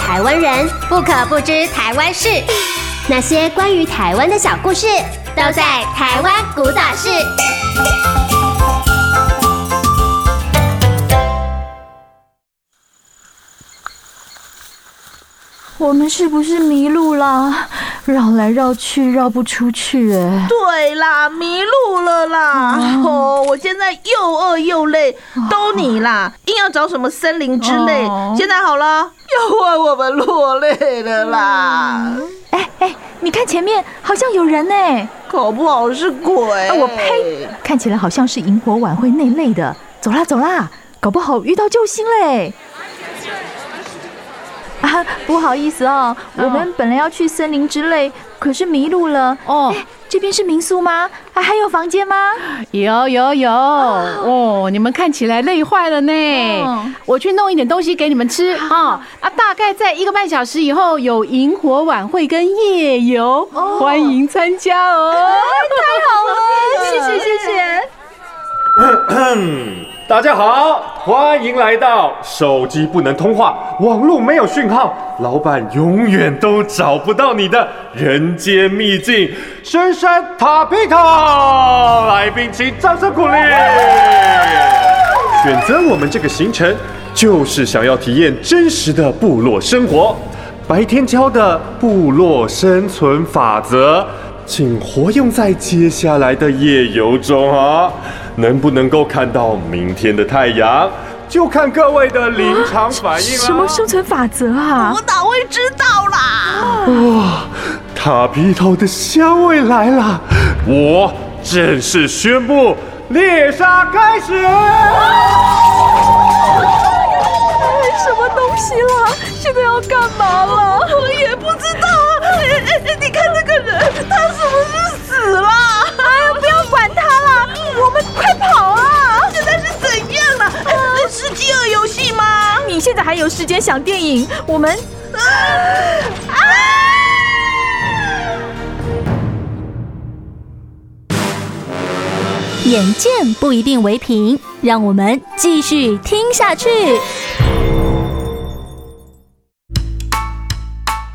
台湾人不可不知台湾事，那些关于台湾的小故事，都在《台湾古早事》。我们是不是迷路了？绕来绕去，绕不出去哎。对啦，迷路了啦！哦，哦，我现在又饿又累，都你啦，硬要找什么森林之类。哦，现在好了，又换我们落泪了啦！哎哎，你看前面好像有人呢，搞不好是鬼。啊，我呸！看起来好像是萤火晚会那类的。走啦走啦，搞不好遇到救星嘞！啊，不好意思哦，我们本来要去森林之类，可是迷路了。哦，这边是民宿吗？啊，还有房间吗？有有有。哦，你们看起来累坏了呢。我去弄一点东西给你们吃啊。啊，大概在一个半小时以后有萤火晚会跟夜游，欢迎参加哦。太好了，谢谢谢谢。大家好，欢迎来到手机不能通话、网络没有讯号、老板永远都找不到你的人间秘境——深山塔皮卡。来宾请掌声鼓励。选择我们这个行程，就是想要体验真实的部落生活。白天教的部落生存法则，请活用在接下来的夜游中啊！能不能够看到明天的太阳，就看各位的临场反应了。什么生存法则啊？我哪会知道啦？哇，塔皮头的香味来了！我正式宣布猎杀开始。什么东西啦？现在要干嘛时间想电影？我们啊啊！眼见不一定为凭，让我们继续听下去。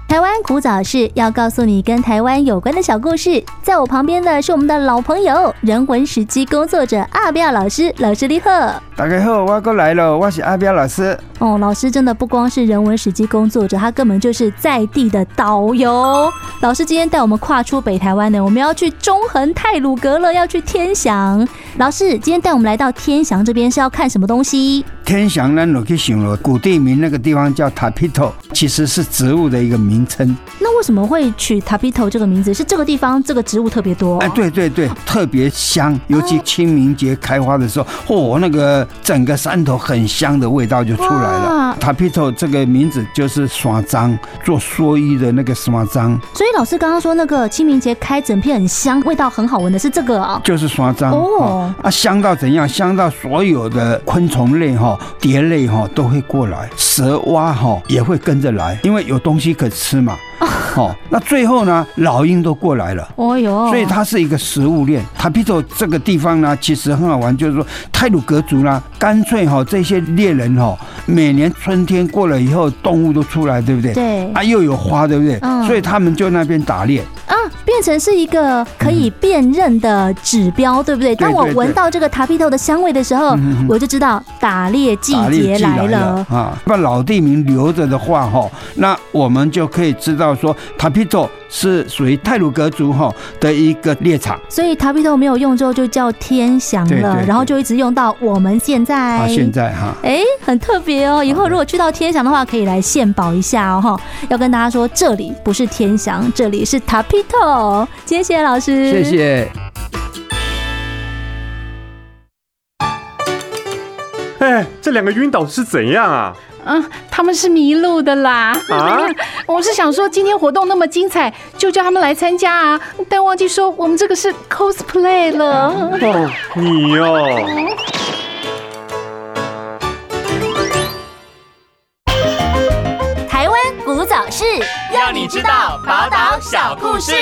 台湾古早事要告诉你跟台湾有关的小故事，在我旁边的是我们的老朋友，人文史迹工作者阿彪老师，老师你好。大家好，我过来了，我是阿彪老师。哦，老师真的不光是人文史迹工作者，他根本就是在地的导游。老师今天带我们跨出北台湾呢，我们要去中横泰鲁阁了，要去天祥。老师今天带我们来到天祥这边是要看什么东西？天祥呢，我去想了，古地名那个地方叫塔皮头，其实是植物的一个名称。那为什么会取塔皮头这个名字？是这个地方这个植物特别多？哎，对对对，特别香，尤其清明节开花的时候，嚯，那个整个山头很香的味道就出来了。塔皮头这个名字就是耍樟，做蓑衣的那个耍樟。所以老师刚刚说那个清明节开整片很香，味道很好闻的是这个啊？就是山樟哦。啊，香到怎样？香到所有的昆虫类哈、蝶类哈都会过来，蛇蛙哈也会跟着来，因为有东西可吃嘛。哦，那最后呢，老鹰都过来了。哦哟，所以它是一个食物链。塔皮托这个地方呢，其实很好玩，就是说泰鲁格族呢，干脆哈这些猎人哈，每年春天过了以后，动物都出来，对不对？对。啊，又有花，对不对？嗯。所以他们就那边打猎。啊，变成是一个可以辨认的指标，对不对？当我闻到这个塔皮头的香味的时候，我就知道打猎季节来了啊。把老地名留着的话，哈，那我们就可以知道说。塔皮头是属于泰鲁格族哈的一个猎场，所以塔皮豆没有用之后就叫天祥了，然后就一直用到我们现在。啊，现在哈，哎，很特别哦。以后如果去到天祥的话，可以来献宝一下哦哈。要跟大家说，这里不是天祥，这里是塔皮特。谢谢老师，谢谢。哎，这两个晕倒是怎样啊？嗯，他们是迷路的啦。啊，我是想说今天活动那么精彩，就叫他们来参加啊。但忘记说我们这个是 cosplay 了。哦，你哦。台湾古早事，让你知道宝岛小故事。